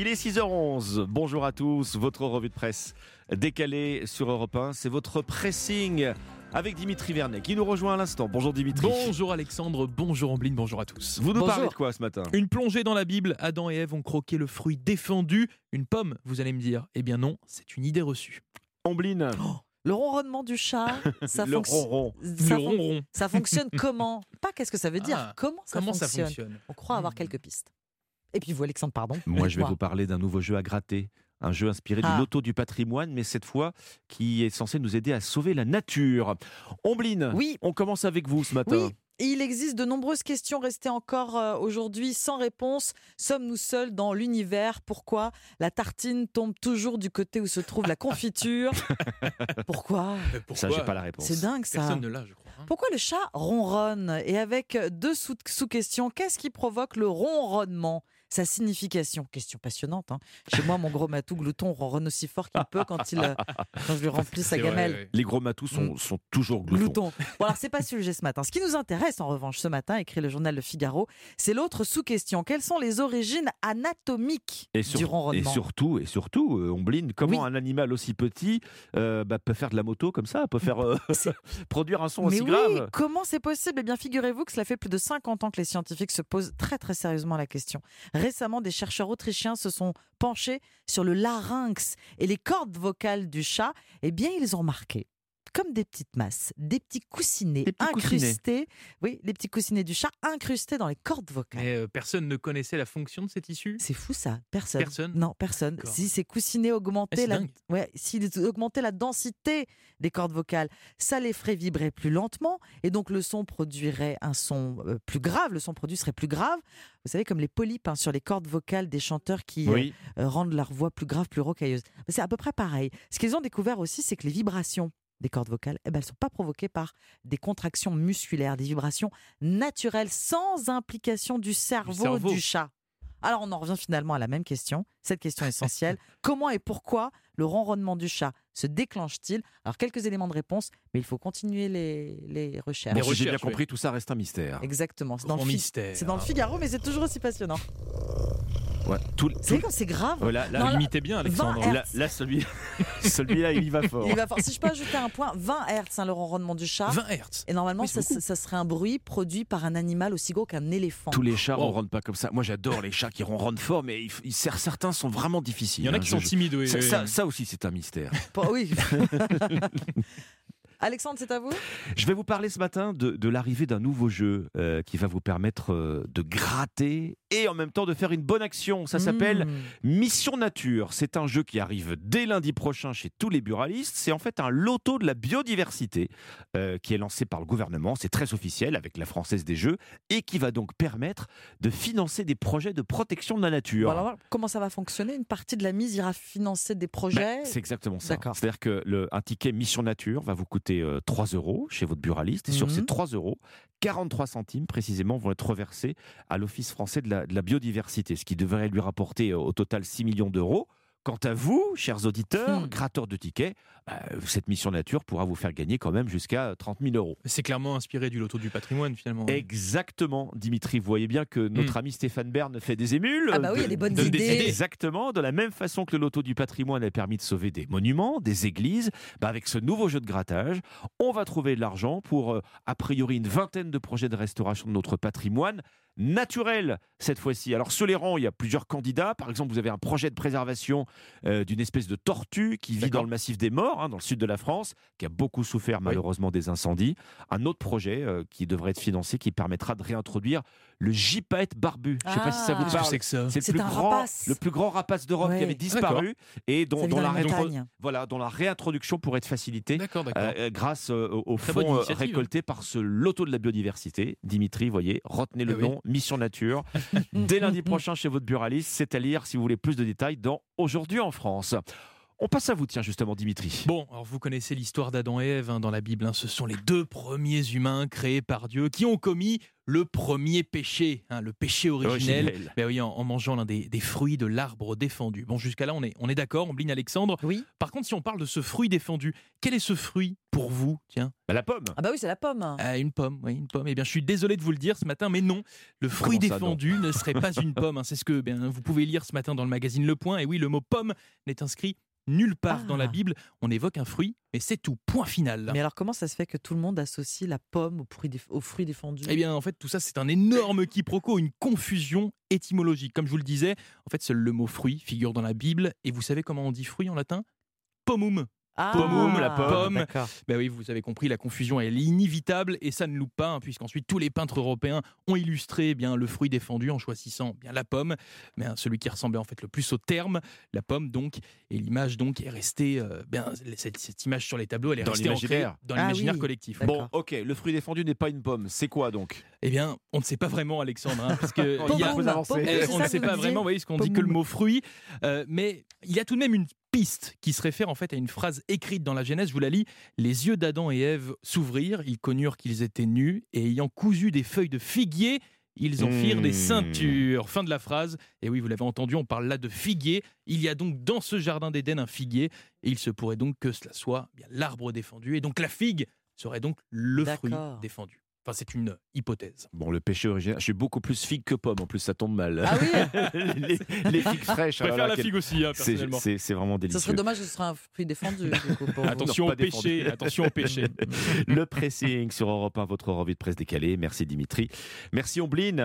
Il est 6h11. Bonjour à tous. Votre revue de presse décalée sur Europe 1. C'est votre pressing avec Dimitri Vernet qui nous rejoint à l'instant. Bonjour Dimitri. Bonjour Alexandre, bonjour Ambline, bonjour à tous. Vous nous Bonjour. parlez de quoi ce matin? Une plongée dans la Bible, Adam et Ève ont croqué le fruit défendu, une pomme, vous allez me dire. Eh bien non, c'est une idée reçue. Ombline, Le ronronnement du chat, ça, le fonc- ronron. Le ça fon- ronron, ça fonctionne comment? Pas qu'est-ce que ça veut dire, Ah, comment, ça, comment fonctionne? ça fonctionne? On croit avoir Hmm. quelques pistes. Et puis vous, Alexandre, pardon. Moi, je vais vous parler d'un nouveau jeu à gratter. Un jeu inspiré Ah. du loto du patrimoine, mais cette fois qui est censé nous aider à sauver la nature. Ombline, Oui. on commence avec vous ce matin. Oui, et il existe de nombreuses questions restées encore euh, aujourd'hui sans réponse. Sommes-nous seuls dans l'univers? Pourquoi la tartine tombe toujours du côté où se trouve la confiture? Pourquoi? Pourquoi Ça, j'ai pas la réponse. C'est dingue ça. Personne ne l'a, je crois. hein. Pourquoi le chat ronronne? Et avec deux sous- sous-questions, qu'est-ce qui provoque le ronronnement? Sa signification, question passionnante. hein. Chez moi, mon gros matou glouton ronronne aussi fort qu'il peut quand, il, euh, quand je lui remplis sa vrai, gamelle. ouais. Les gros matous sont, sont toujours gloutons. Glouton. Bon, alors, c'est pas le sujet ce matin. Ce qui nous intéresse, en revanche, ce matin, écrit le journal Le Figaro, c'est l'autre sous-question. Quelles sont les origines anatomiques Et, sur- du et ronronnement surtout, et surtout, euh, Ombline, comment Oui. un animal aussi petit euh, bah, peut faire de la moto comme ça, peut faire euh, produire un son Mais aussi oui, grave comment c'est possible? Eh bien, figurez-vous que cela fait plus de 50 ans que les scientifiques se posent très très sérieusement la question. Récemment, des chercheurs autrichiens se sont penchés sur le larynx et les cordes vocales du chat. Eh bien, ils ont remarqué comme des petites masses, des petits coussinets Des petits coussinets. incrustés, oui, les petits coussinets du chat incrustés dans les cordes vocales. Mais euh, personne ne connaissait la fonction de cette issue? C'est fou ça, personne. Personne? Non, personne. Si ces coussinets augmentaient c'est la, ouais, s'ils augmentaient la densité des cordes vocales, ça les ferait vibrer plus lentement et donc le son produirait un son euh, plus grave. Le son produit serait plus grave. Vous savez comme les polypes hein, sur les cordes vocales des chanteurs qui Oui, euh, rendent leur voix plus grave, plus rocailleuse. C'est à peu près pareil. Ce qu'ils ont découvert aussi, c'est que les vibrations des cordes vocales, eh ben, elles ne sont pas provoquées par des contractions musculaires, des vibrations naturelles, sans implication du cerveau du, cerveau. chat. Alors on en revient finalement à la même question, cette question essentielle. Comment et pourquoi le ronronnement du chat se déclenche-t-il? Alors quelques éléments de réponse, mais il faut continuer les, les recherches. Si j'ai bien compris, tout ça reste un mystère. Exactement, c'est dans, Grand le Fi- mystère. c'est dans le Figaro, mais c'est toujours aussi passionnant. Ouais, tout, Vous savez tout- c'est grave ouais, là, là, Non, Vous bien, Alexandre. 20 là, là, celui, celui-là, il y va fort. Il va fort. Si je peux ajouter un point, 20 Hertz, hein, le ronronnement du chat. 20 Hertz. Et normalement, Oui, ça, serait un bruit produit par un animal aussi gros qu'un éléphant. Tous les chats Wow. ronronnent pas comme ça. Moi, j'adore les chats qui ronronnent fort, mais il, il- certains sont vraiment difficiles. Il y en a hein. qui sont je- timides, oui. ça, oui, ça- oui. ça aussi, c'est un mystère. Pas- Oui. Alexandre, c'est à vous? Je vais vous parler ce matin de, de l'arrivée d'un nouveau jeu euh, qui va vous permettre euh, de gratter et en même temps de faire une bonne action. Ça s'appelle Mmh. Mission Nature. C'est un jeu qui arrive dès lundi prochain chez tous les buralistes. C'est en fait un loto de la biodiversité euh, qui est lancé par le gouvernement. C'est très officiel avec la Française des Jeux et qui va donc permettre de financer des projets de protection de la nature. Bon, alors, comment ça va fonctionner? Une partie de la mise ira financer des projets? Ben, c'est exactement ça. C'est-à-dire que le, un ticket Mission Nature va vous coûter euh, 3 euros chez votre buraliste. Et sur Mhm. ces 3 euros, 43 centimes précisément vont être reversés à l'Office français de la, de la biodiversité, ce qui devrait lui rapporter euh, au total 6 millions d'euros. Quant à vous, chers auditeurs, Hmm. gratteurs de tickets, bah, cette mission nature pourra vous faire gagner quand même jusqu'à 30 000 euros. C'est clairement inspiré du loto du patrimoine, finalement. Exactement, Dimitri. Vous voyez bien que notre ami Stéphane Bern fait des émules. Ah bah oui, il y a des bonnes idées. Exactement, de la même façon que le loto du patrimoine a permis de sauver des monuments, des églises, bah avec ce nouveau jeu de grattage, on va trouver de l'argent pour euh, a priori une vingtaine de projets de restauration de notre patrimoine naturel cette fois-ci. Alors sur les rangs, il y a plusieurs candidats. Par exemple, vous avez un projet de préservation euh, d'une espèce de tortue qui vit dans le massif des Morts, hein, dans le sud de la France, qui a beaucoup souffert malheureusement des incendies. Un autre projet euh, qui devrait être financé, qui permettra de réintroduire le gypaète barbu. Je ne sais pas si ça Ah. vous que parle. c'est C'est le C'est plus un grand, rapace. le plus grand rapace d'Europe qui avait disparu et dont, la voilà, dont la réintroduction pourrait être facilitée. Euh, euh, grâce euh, au- au Très fonds bonne euh, initiative. récolté par ce loto de la biodiversité. Dimitri, voyez, retenez le Eh oui. nom, Mission Nature. Dès lundi prochain chez votre buraliste, c'est à lire si vous voulez plus de détails dans Aujourd'hui en France. On passe à vous, tiens, justement, Dimitri. Bon, alors vous connaissez l'histoire d'Adam et Ève hein, dans la Bible. hein. Ce sont les deux premiers humains créés par Dieu qui ont commis le premier péché, hein, le péché originel. Originel. Ben oui, en, en mangeant l'un des, des fruits de l'arbre défendu. Bon, jusqu'à là, on est, on est d'accord, on bligne Alexandre. Oui. Par contre, si on parle de ce fruit défendu, quel est ce fruit pour vous Tiens, Bah, la pomme. Ah bah oui, c'est la pomme. Ah, une pomme, oui, une pomme. Eh bien, je suis désolé de vous le dire ce matin, mais non, le fruit Comment ça, défendu ne serait pas une pomme. hein. C'est ce que bien, vous pouvez lire ce matin dans le magazine Le Point. Et oui, le mot pomme n'est inscrit nulle part dans la Ah. Bible. On évoque un fruit, mais c'est tout. Point final. Mais alors comment ça se fait que tout le monde associe la pomme au fruit, déf- au fruit défendu? Eh bien, en fait, tout ça, c'est un énorme quiproquo, une confusion étymologique. Comme je vous le disais, en fait, seul le mot fruit figure dans la Bible. Et vous savez comment on dit fruit en latin? Pomum. Ah, Pomum, la pomme. Ben oui, vous avez compris, la confusion elle est inévitable et ça ne loupe pas, hein, puisqu'ensuite tous les peintres européens ont illustré eh bien le fruit défendu en choisissant bien la pomme, mais hein, celui qui ressemblait en fait le plus au terme, la pomme donc, et l'image donc est restée, euh, bien cette, cette image sur les tableaux, elle est Dans restée ancrée l'imaginaire. dans Ah l'imaginaire oui. collectif. Bon, ok, le fruit défendu n'est pas une pomme. C'est quoi donc? Eh bien, on ne sait pas vraiment, Alexandre, hein, parce que y a- Eh, on ne sait pas vraiment, vous voyez, ce qu'on dit que le mot fruit, euh, mais il y a tout de même une piste qui se réfère en fait à une phrase écrite dans la Genèse, je vous la lis, les yeux d'Adam et Ève s'ouvrirent, ils connurent qu'ils étaient nus, et ayant cousu des feuilles de figuier, ils en firent des Mmh. ceintures. Fin de la phrase. Et oui, vous l'avez entendu, on parle là de figuier. Il y a donc dans ce jardin d'Éden un figuier, et il se pourrait donc que cela soit bien l'arbre défendu, et donc la figue serait donc le fruit défendu. Enfin, c'est une hypothèse. Bon, le péché originel. Je suis beaucoup plus figue que pomme. En plus, ça tombe mal. Ah oui les, les figues fraîches. Je alors préfère là, la figue aussi, hein, c'est- personnellement. C'est vraiment Ce délicieux. serait dommage ce soit un fruit défendu. du coup, pour vous. Attention au péché, défendu. attention au péché. Le pressing sur Europe 1, votre revue de presse décalée. Merci Dimitri. Merci Ombline.